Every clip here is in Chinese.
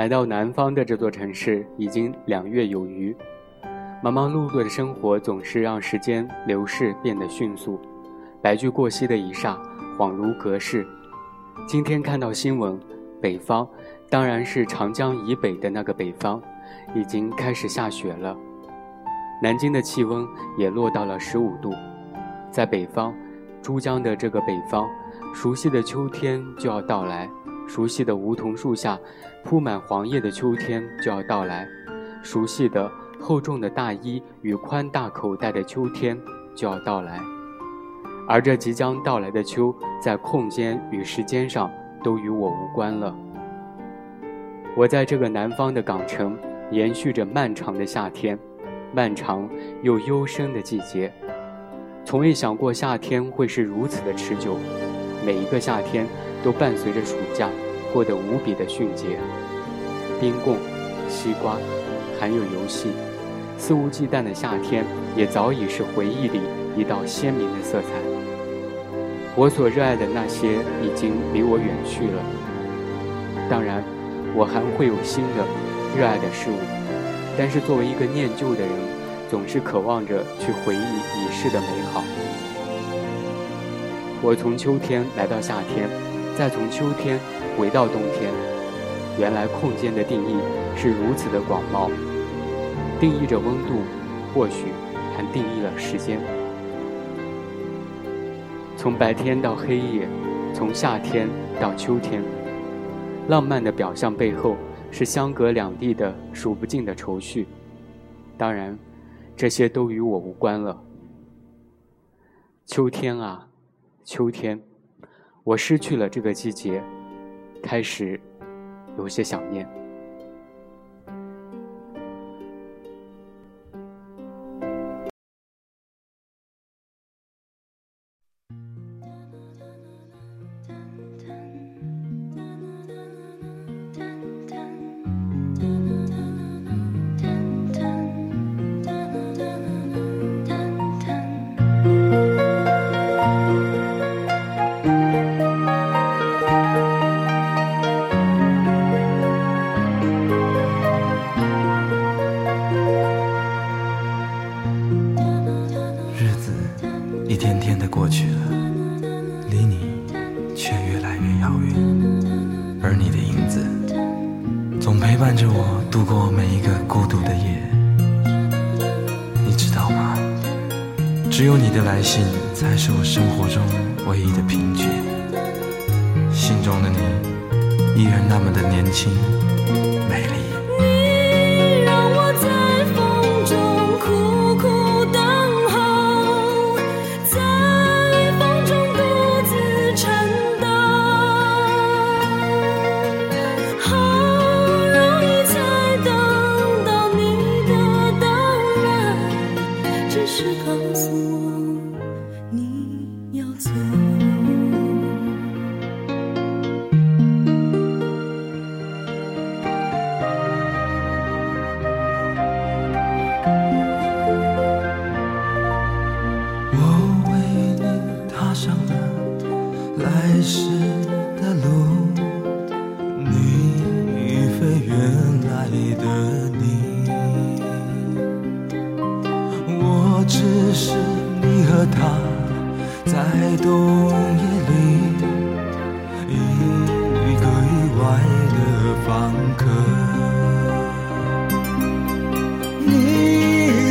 来到南方的这座城市已经两月有余，忙忙碌碌的生活总是让时间流逝变得迅速，白驹过隙的一霎，恍如隔世。今天看到新闻，北方，当然是长江以北的那个北方，已经开始下雪了。南京的气温也落到了十五度，在北方，珠江的这个北方，熟悉的秋天就要到来。熟悉的梧桐树下，铺满黄叶的秋天就要到来；熟悉的厚重的大衣与宽大口袋的秋天就要到来。而这即将到来的秋，在空间与时间上都与我无关了。我在这个南方的港城，延续着漫长的夏天，漫长又幽深的季节。从未想过夏天会是如此的持久，每一个夏天。都伴随着暑假过得无比的迅捷，冰棍、西瓜，还有游戏，肆无忌惮的夏天也早已是回忆里一道鲜明的色彩。我所热爱的那些已经离我远去了，当然，我还会有新的热爱的事物，但是作为一个念旧的人，总是渴望着去回忆已逝的美好。我从秋天来到夏天。再从秋天回到冬天，原来空间的定义是如此的广袤，定义着温度，或许还定义了时间。从白天到黑夜，从夏天到秋天，浪漫的表象背后是相隔两地的数不尽的愁绪。当然，这些都与我无关了。秋天啊，秋天。我失去了这个季节，开始有些想念。遥远，而你的影子总陪伴着我度过每一个孤独的夜。你知道吗？只有你的来信才是我生活中唯一的凭据。心中的你依然那么的年轻、美丽。里的你。我只是你和他在冬夜里一个意外的访客。你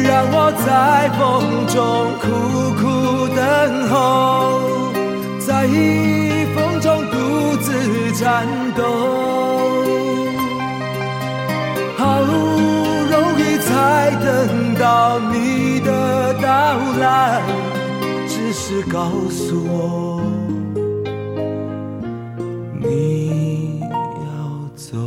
让我在风中苦苦等候在风中独自颤抖。你的到来，只是告诉我你要走。